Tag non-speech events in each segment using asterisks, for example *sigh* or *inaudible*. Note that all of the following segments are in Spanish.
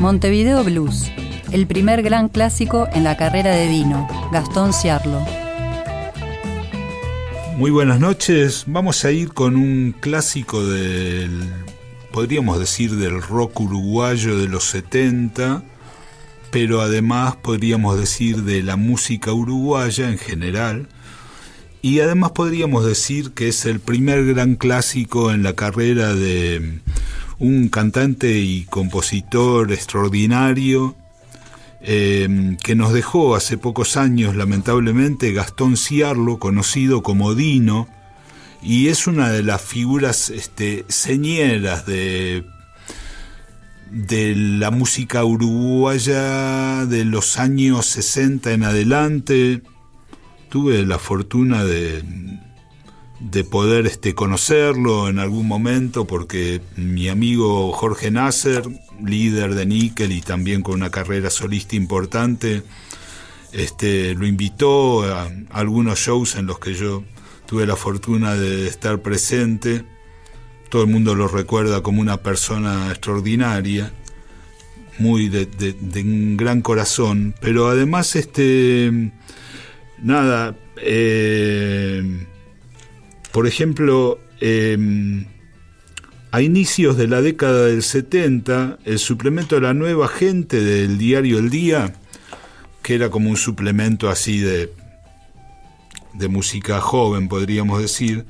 Montevideo Blues, el primer gran clásico en la carrera de Dino, Gastón Ciarlo. Muy buenas noches, vamos a ir con un clásico del, podríamos decir, del rock uruguayo de los 70, pero además podríamos decir de la música uruguaya en general, y además podríamos decir que es el primer gran clásico en la carrera de un cantante y compositor extraordinario em, que nos dejó hace pocos años, lamentablemente, Gastón Ciarlo, conocido como Dino, y es una de las figuras este, señeras de, de la música uruguaya de los años 60 en adelante. Tuve la fortuna de, de poder este, conocerlo en algún momento porque mi amigo Jorge Nasser, líder de Nickel y también con una carrera solista importante, este, lo invitó a algunos shows en los que yo tuve la fortuna de estar presente. Todo el mundo lo recuerda como una persona extraordinaria, muy de, un gran corazón, pero además, este, nada, eh, por ejemplo, em, a inicios de la década del 70, el suplemento de La Nueva Gente del diario El Día, que era como un suplemento así de, de música joven, podríamos decir,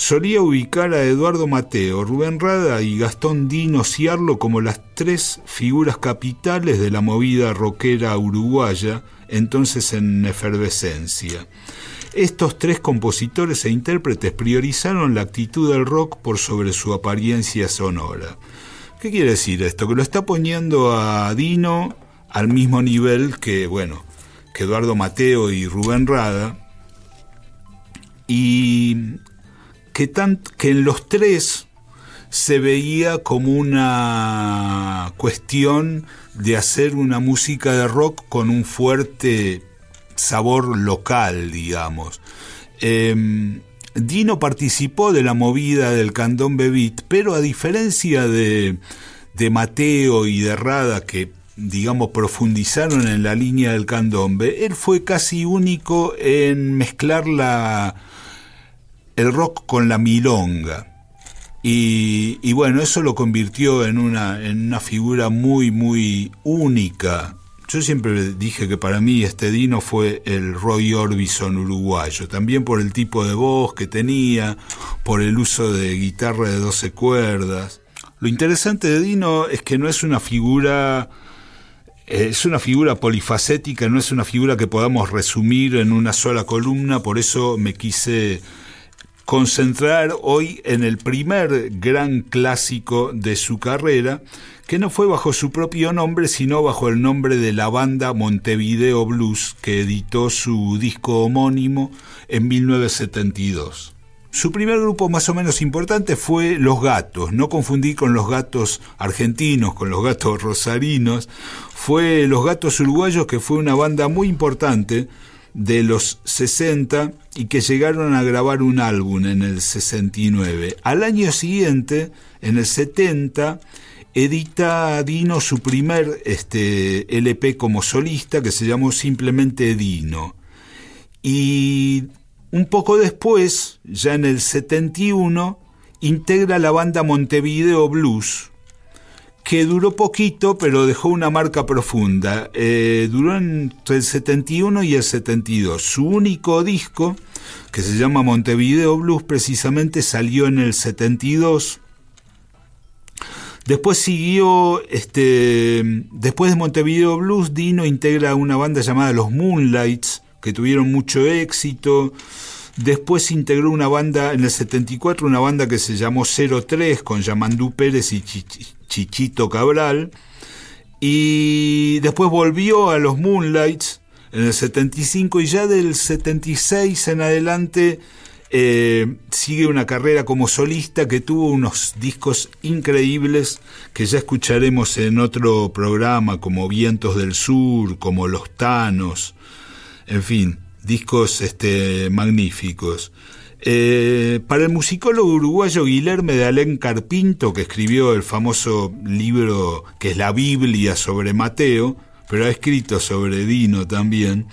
solía ubicar a Eduardo Mateo, Rubén Rada y Gastón Dino Ciarlo como las tres figuras capitales de la movida rockera uruguaya, entonces en efervescencia. Estos tres compositores e intérpretes priorizaron la actitud del rock por sobre su apariencia sonora. ¿Qué quiere decir esto? Que lo está poniendo a Dino al mismo nivel que, bueno, que Eduardo Mateo y Rubén Rada, y que, en los tres se veía como una cuestión de hacer una música de rock con un fuerte sabor local, digamos. Em, Dino participó de la movida del candombe beat, pero a diferencia de, de Mateo y de Rada, que digamos profundizaron en la línea del candombe, él fue casi único en mezclar la, el rock con la milonga. Y, y, bueno, eso lo convirtió en una, en una figura muy, muy única yo siempre dije que para mí este Dino fue el Roy Orbison uruguayo, también por el tipo de voz que tenía, por el uso de guitarra de 12 cuerdas. Lo interesante de Dino es que no es una figura es una figura polifacética, no es una figura que podamos resumir en una sola columna, por eso me quise concentrar hoy en el primer gran clásico de su carrera, que no fue bajo su propio nombre, sino bajo el nombre de la banda Montevideo Blues, que editó su disco homónimo en 1972. Su primer grupo más o menos importante fue Los Gatos, no confundir con los gatos argentinos, con los gatos rosarinos, fue Los Gatos Uruguayos, que fue una banda muy importante de los 60 y que llegaron a grabar un álbum en el 69. Al año siguiente, en el 70, edita Dino su primer este, LP como solista que se llamó simplemente Dino. Y un poco después, ya en el 71, integra la banda Montevideo Blues, que duró poquito, pero dejó una marca profunda. Eh, duró entre el 71 y el 72. Su único disco, que se llama Montevideo Blues, precisamente salió en el 72 Después siguió, este, después de Montevideo Blues, Dino integra una banda llamada Los Moonlights, que tuvieron mucho éxito. Después integró una banda, en el 74, una banda que se llamó 03, con Yamandú Pérez y Chichito Cabral. Y después volvió a los Moonlights en el 75 y ya del 76 en adelante eh, sigue una carrera como solista que tuvo unos discos increíbles que ya escucharemos en otro programa como Vientos del Sur, como Los Tanos, en fin, discos este, magníficos. Eh, para el musicólogo uruguayo Guilherme de Alén Carpinto, que escribió el famoso libro que es la Biblia sobre Mateo, pero ha escrito sobre Dino también,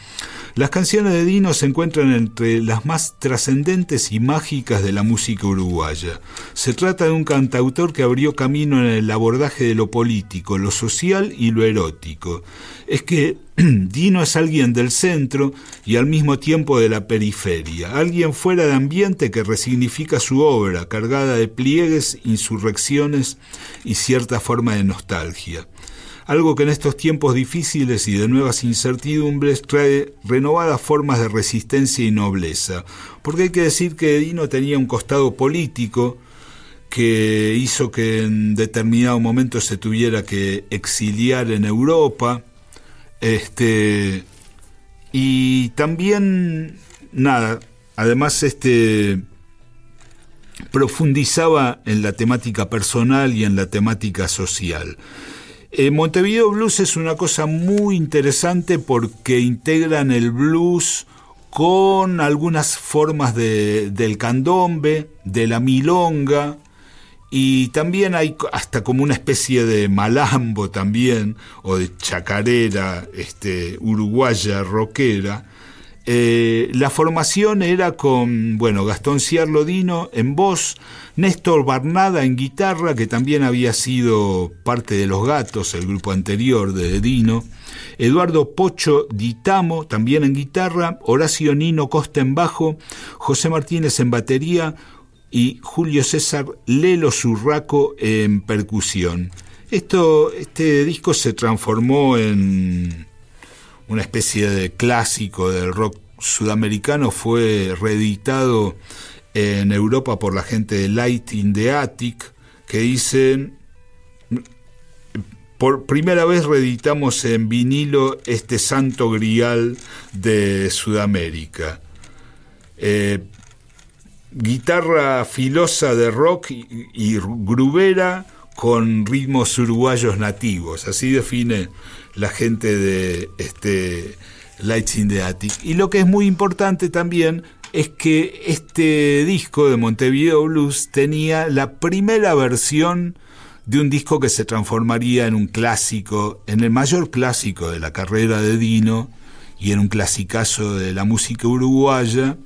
las canciones de Dino se encuentran entre las más trascendentes y mágicas de la música uruguaya. Se trata de un cantautor que abrió camino en el abordaje de lo político, lo social y lo erótico. Es que *clears throat* Dino es alguien del centro y al mismo tiempo de la periferia, alguien fuera de ambiente que resignifica su obra, cargada de pliegues, insurrecciones y cierta forma de nostalgia algo que en estos tiempos difíciles y de nuevas incertidumbres trae renovadas formas de resistencia y nobleza, porque hay que decir que Dino tenía un costado político que hizo que en determinado momento se tuviera que exiliar en Europa, este, y también, nada, además este profundizaba en la temática personal y en la temática social. Eh, Montevideo Blues es una cosa muy interesante porque integran el blues con algunas formas de, del candombe, de la milonga, y también hay hasta como una especie de malambo también, o de chacarera este, uruguaya rockera. Eh, la formación era con, bueno, Gastón Ciarlodino en voz, Néstor Barnada en guitarra, que también había sido parte de Los Gatos, el grupo anterior de Dino, Eduardo Pocho Ditamo, también en guitarra, Horacio Nino Costa en bajo, José Martínez en batería. Y Julio César Lelo Zurraco en percusión. Esto, este disco se transformó en una especie de clásico del rock sudamericano, fue reeditado en Europa por la gente de Light in the Attic, que dicen, por primera vez reeditamos en vinilo este santo grial de Sudamérica. Eh, guitarra filosa de rock y, y, grubera con ritmos uruguayos nativos, así define la gente de este Lights in the Attic. Y lo que es muy importante también es que este disco de Montevideo Blues tenía la primera versión de un disco que se transformaría en un clásico, en el mayor clásico de la carrera de Dino y en un clasicazo de la música uruguaya,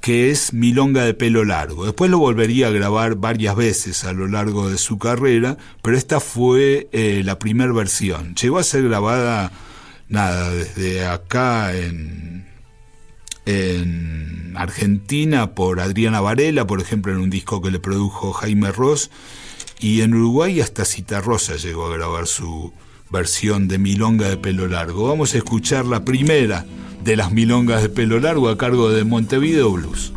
que es Milonga de pelo largo. Después lo volvería a grabar varias veces a lo largo de su carrera, pero esta fue eh, la primera versión. Llegó a ser grabada, nada, desde acá en, en Argentina por Adriana Varela, por ejemplo, en un disco que le produjo Jaime Ross, y en Uruguay hasta Cita Rosa llegó a grabar su versión de Milonga de pelo largo. Vamos a escuchar la primera de las Milongas de pelo largo a cargo de Montevideo Blues.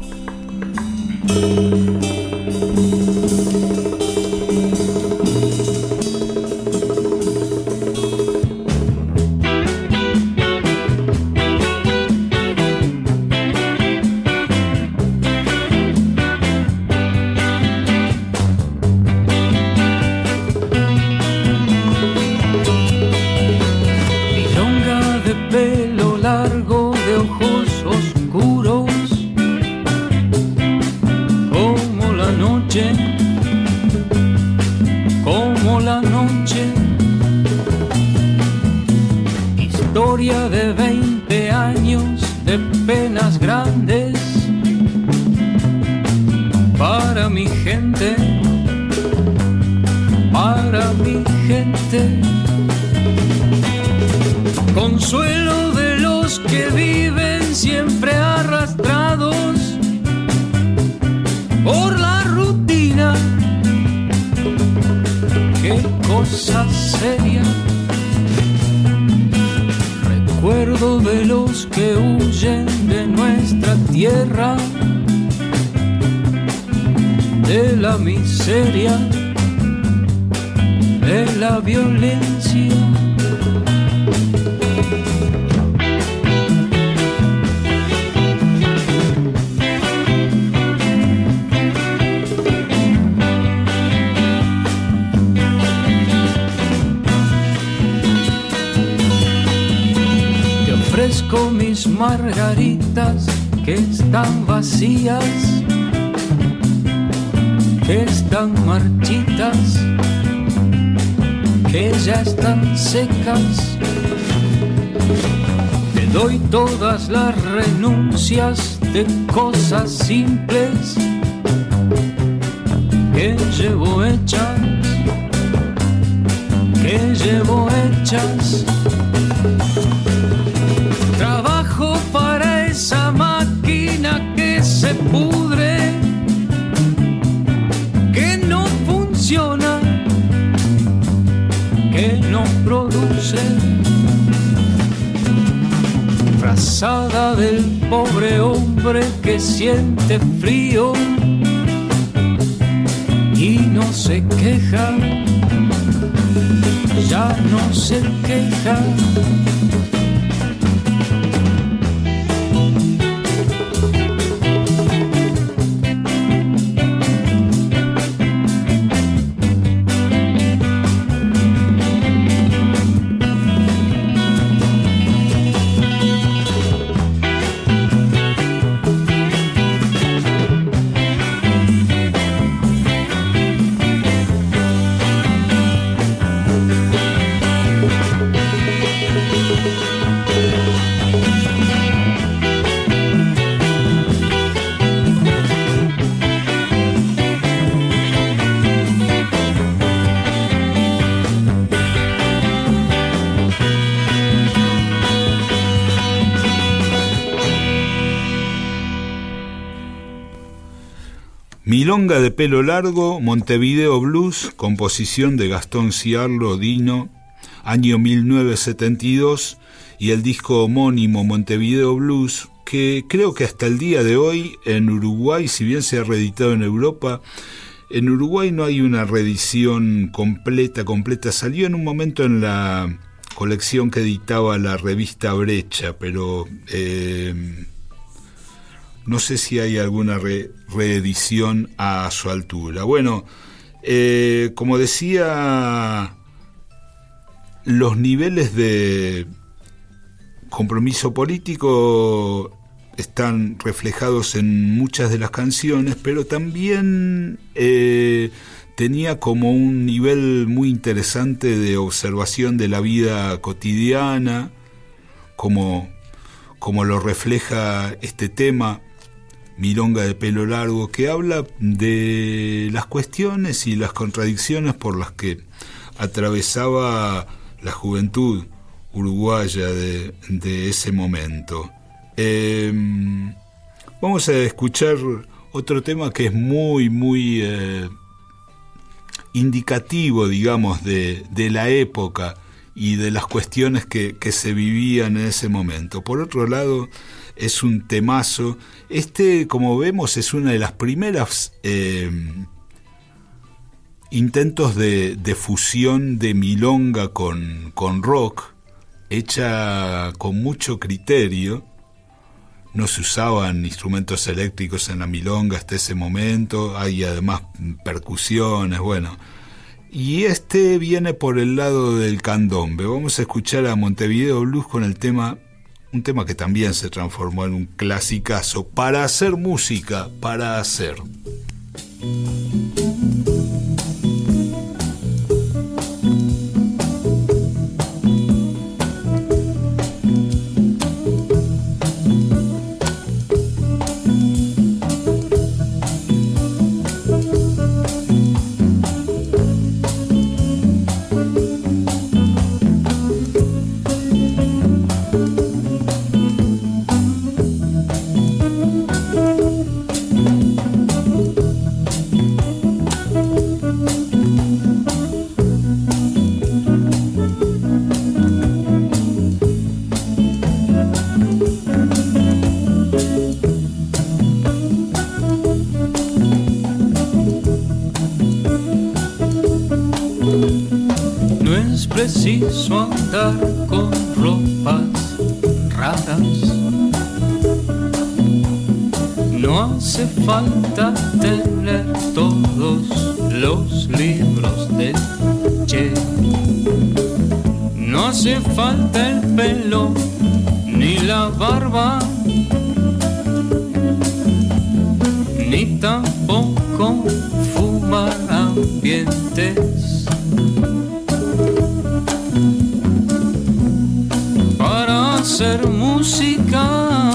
penas grandes para mi gente, para mi gente. Consuelo de los que viven siempre arrastrados por la rutina. Qué cosa seria de los que huyen de nuestra tierra, de la miseria, de la violencia. Mis margaritas que están vacías que están marchitas, que ya están secas. Te doy todas las renuncias de cosas simples que llevo hechas, que llevo hechas. Del pobre hombre que siente frío y no se queja, ya no se queja. Milonga de pelo largo, Montevideo Blues, composición de Gastón Ciarlo Dino, año 1972, y el disco homónimo Montevideo Blues, que creo que hasta el día de hoy en Uruguay, si bien se ha reeditado en Europa, en Uruguay no hay una reedición completa, completa. Salió en un momento en la colección que editaba la revista Brecha, pero eh, no sé si hay alguna reedición a su altura. Bueno, eh, como decía, los niveles de compromiso político están reflejados en muchas de las canciones, pero también eh, tenía como un nivel muy interesante de observación de la vida cotidiana, como, como lo refleja este tema Milonga de pelo largo, que habla de las cuestiones y las contradicciones por las que atravesaba la juventud uruguaya de, ese momento. Em, vamos a escuchar otro tema que es muy, muy eh, indicativo, digamos, de, la época y de las cuestiones que, que se vivían en ese momento. Por otro lado, es un temazo. Este, como vemos, es una de las primeras eh, intentos de, fusión de milonga con, con rock, hecha con mucho criterio. No se usaban instrumentos eléctricos en la milonga hasta ese momento, hay además percusiones, bueno. Y este viene por el lado del candombe. Vamos a escuchar a Montevideo Blues con el tema un tema que también se transformó en un clasicazo, para hacer música, para hacer. los libros de Che. No hace falta el pelo ni la barba, ni tampoco fumar ambientes. Para hacer música,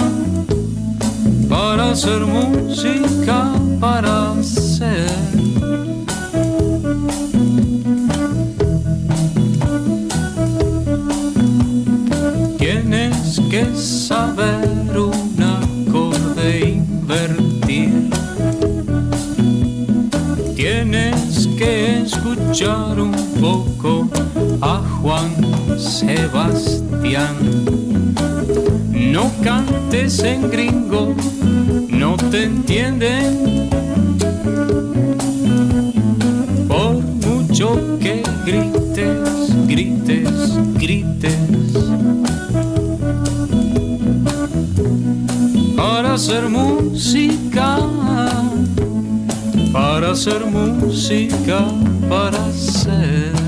para hacer música, para que saber un acorde invertir. Tienes que escuchar un poco a Juan Sebastián. No cantes en gringo, no te entienden. Por mucho que grites, grites, grites para hacer música, para hacer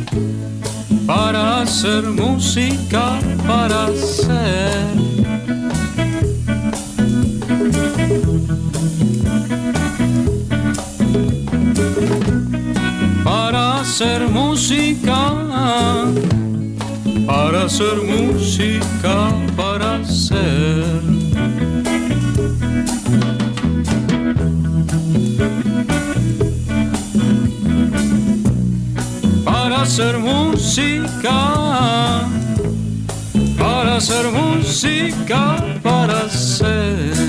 para hacer música, para hacer hacer música, para hacer música, para hacer. Hacer música, para hacer música, para hacer.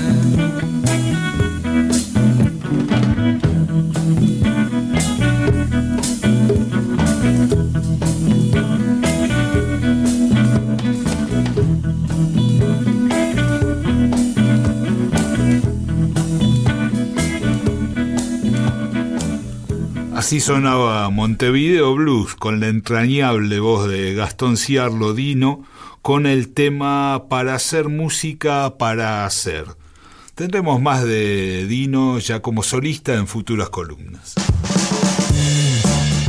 Así sonaba Montevideo Blues con la entrañable voz de Gastón Ciarlo Dino con el tema Para hacer música para hacer. Tendremos más de Dino ya como solista en futuras columnas.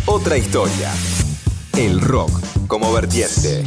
Otra historia. El rock como vertiente.